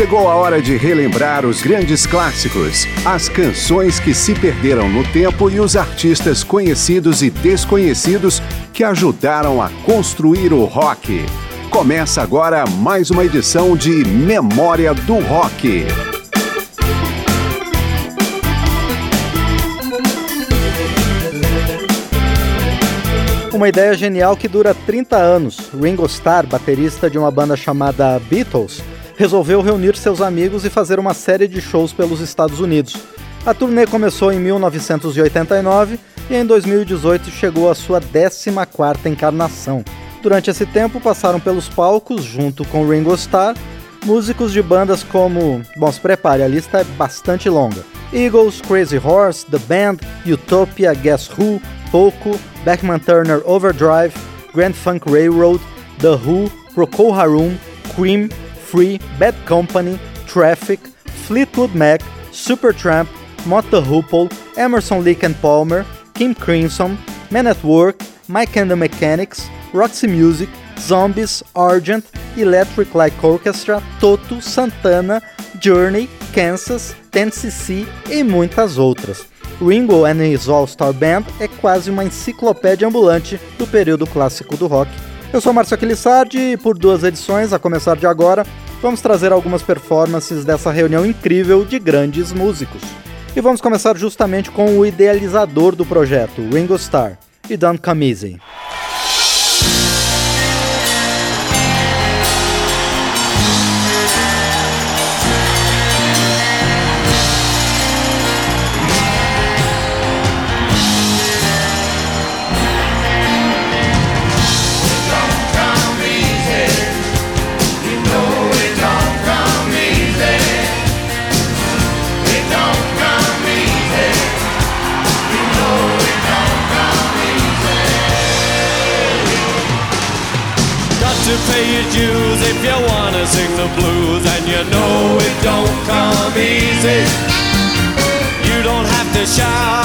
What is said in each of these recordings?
Chegou a hora de relembrar os grandes clássicos, as canções que se perderam no tempo e os artistas conhecidos e desconhecidos que ajudaram a construir o rock. Começa agora mais uma edição de Memória do Rock. Uma ideia genial que dura 30 anos. Ringo Starr, baterista de uma banda chamada Beatles, resolveu reunir seus amigos e fazer uma série de shows pelos Estados Unidos. A turnê começou em 1989 e em 2018 chegou à sua 14ª encarnação. Durante esse tempo passaram pelos palcos, junto com Ringo Starr, músicos de bandas como... Bom, se prepare, a lista é bastante longa. Eagles, Crazy Horse, The Band, Utopia, Guess Who, Poco, Beckman Turner Overdrive, Grand Funk Railroad, The Who, Procol Harum, Cream, Free, Bad Company, Traffic, Fleetwood Mac, Supertramp, Mott Hoople, Emerson Lake and Palmer, Kim Crimson, Men at Work, Mike and the Mechanics, Roxy Music, Zombies, Argent, Electric Light Orchestra, Toto, Santana, Journey, Kansas, 10cc e muitas outras. Ringo and his All-Star Band é quase uma enciclopédia ambulante do período clássico do rock eu sou Márcio Aquilissardi e por duas edições, a começar de agora, vamos trazer algumas performances dessa reunião incrível de grandes músicos. E vamos começar justamente com o idealizador do projeto, Ringo Starr, e Don Camisi. If you wanna sing the blues and you know it don't come easy, you don't have to shout.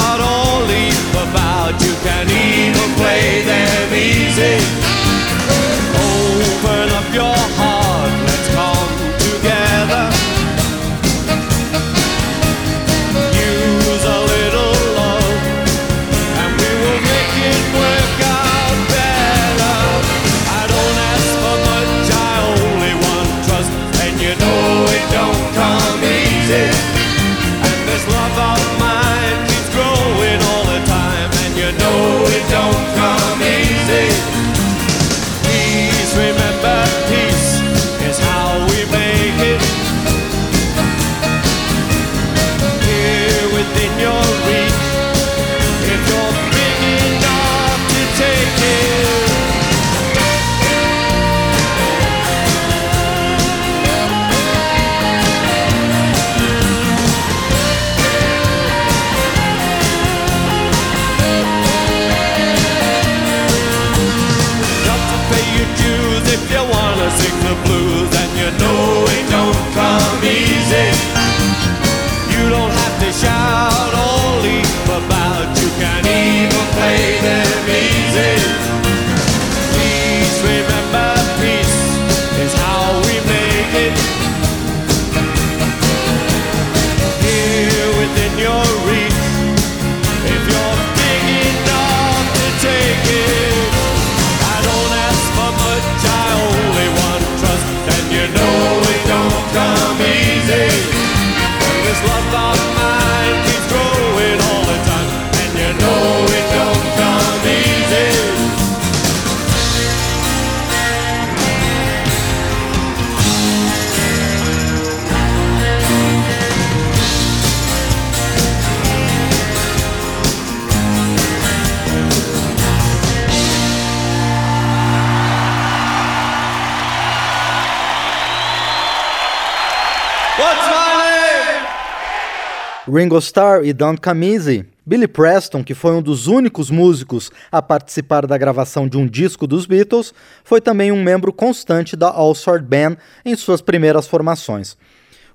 Ringo Starr e Don Camisi. Billy Preston, que foi um dos únicos músicos a participar da gravação de um disco dos Beatles, foi também um membro constante da All Star Band em suas primeiras formações.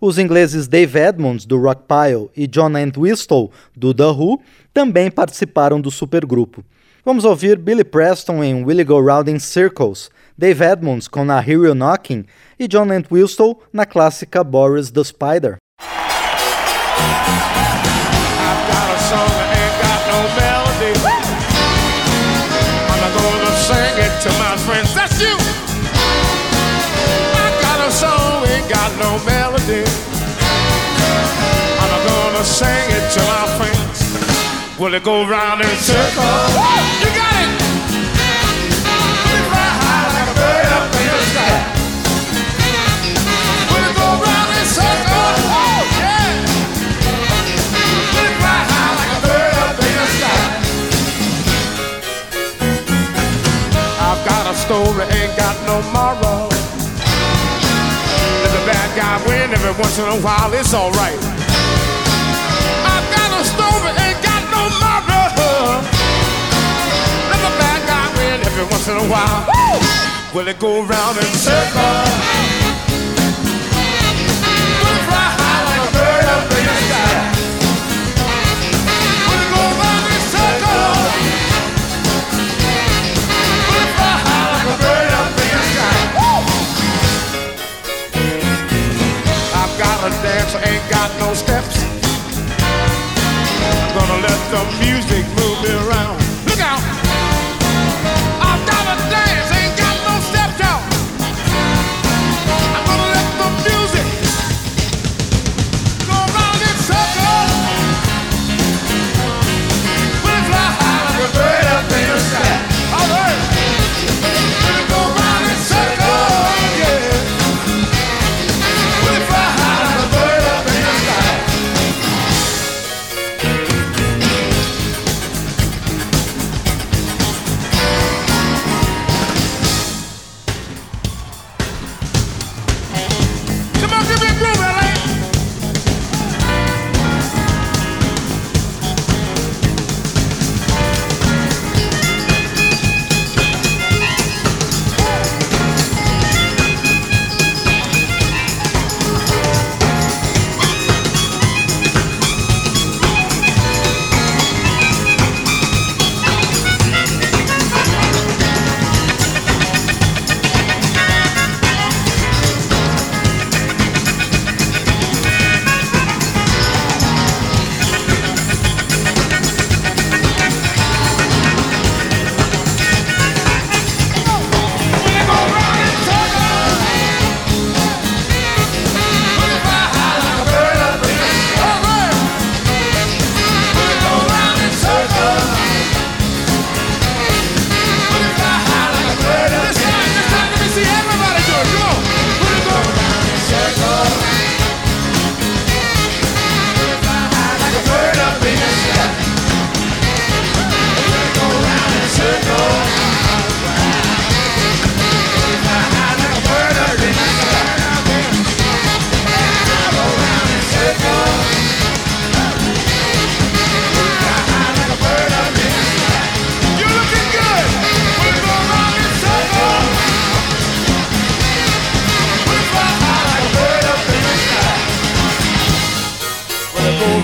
Os ingleses Dave Edmonds, do Rockpile, e John Entwistle, do The Who, também participaram do supergrupo. Vamos ouvir Billy Preston em Will Go Round in Circles, Dave Edmonds com Na Hear You Knocking e John Entwistle na clássica Boris the Spider. to my friends. That's you. I got a song, ain't got no melody. I'm gonna sing it to my friends. Will it go round in circles? A story, ain't got no moral. Let the bad guy win every once in a while, it's alright. I've got a story, ain't got no moral. Let the bad guy win every once in a while. Woo! Will it go round in circles? Ain't got no steps.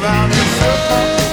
round in.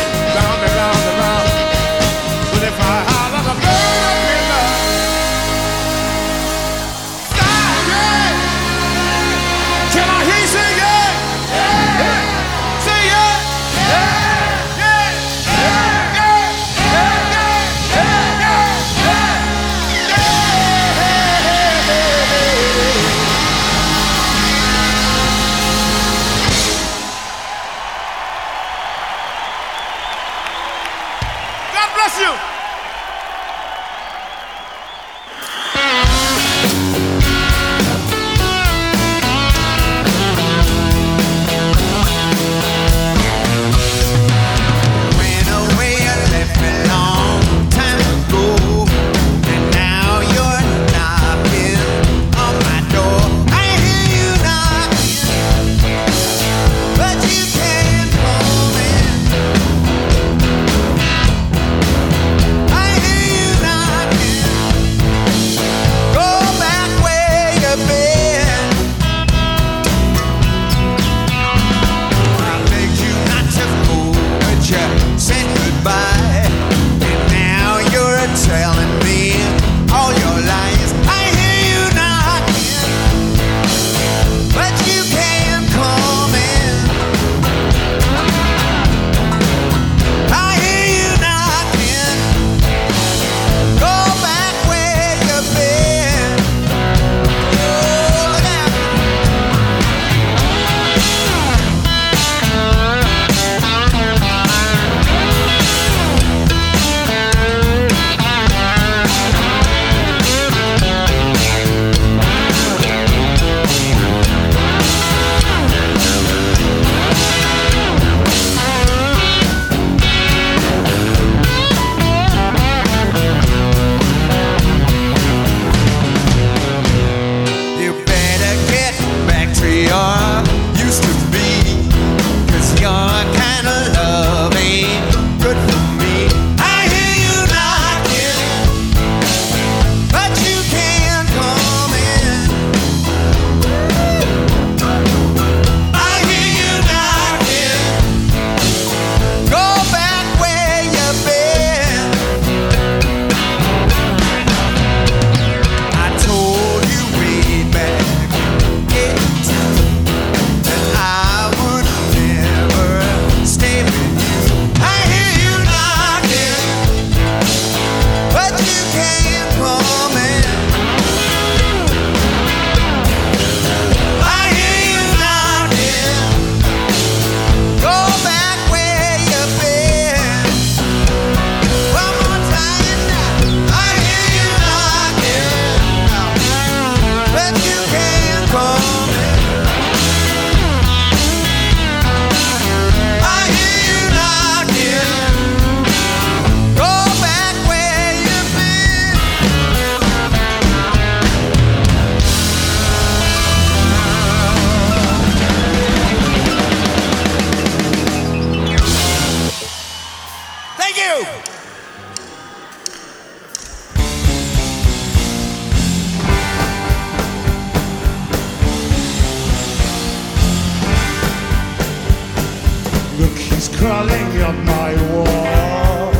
My wall.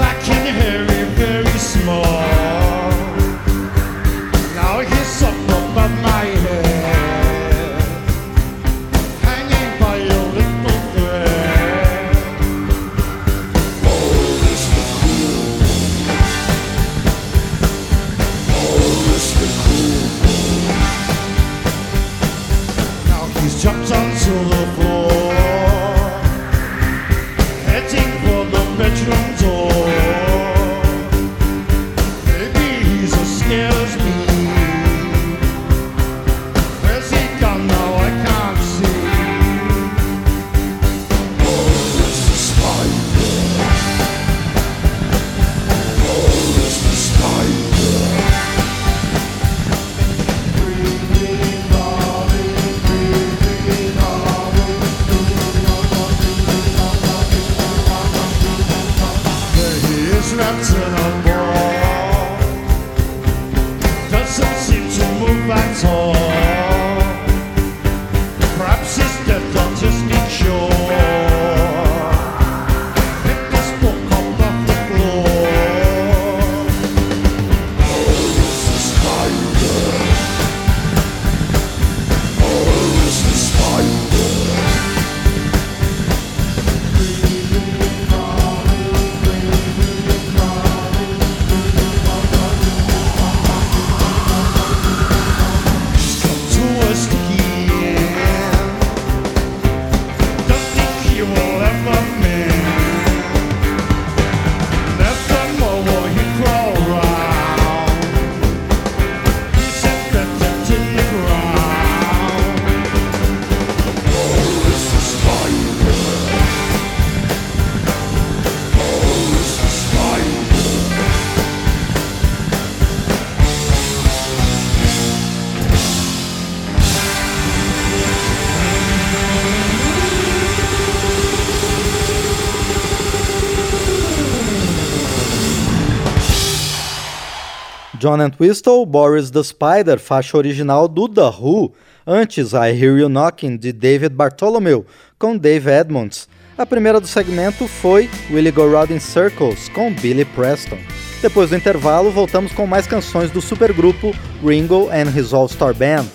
I can hear very small. Now he's up above my head, hanging by a little thread. Mr. Cool. Mr. Cool. Now he's jumped onto the floor, John Entwistle, Boris the Spider, faixa original do The Who, antes I Hear You Knocking, de David Bartholomew, com Dave Edmonds. A primeira do segmento foi Willie Go Round in Circles, com Billy Preston. Depois do intervalo, voltamos com mais canções do supergrupo Ringo and His All Star Band.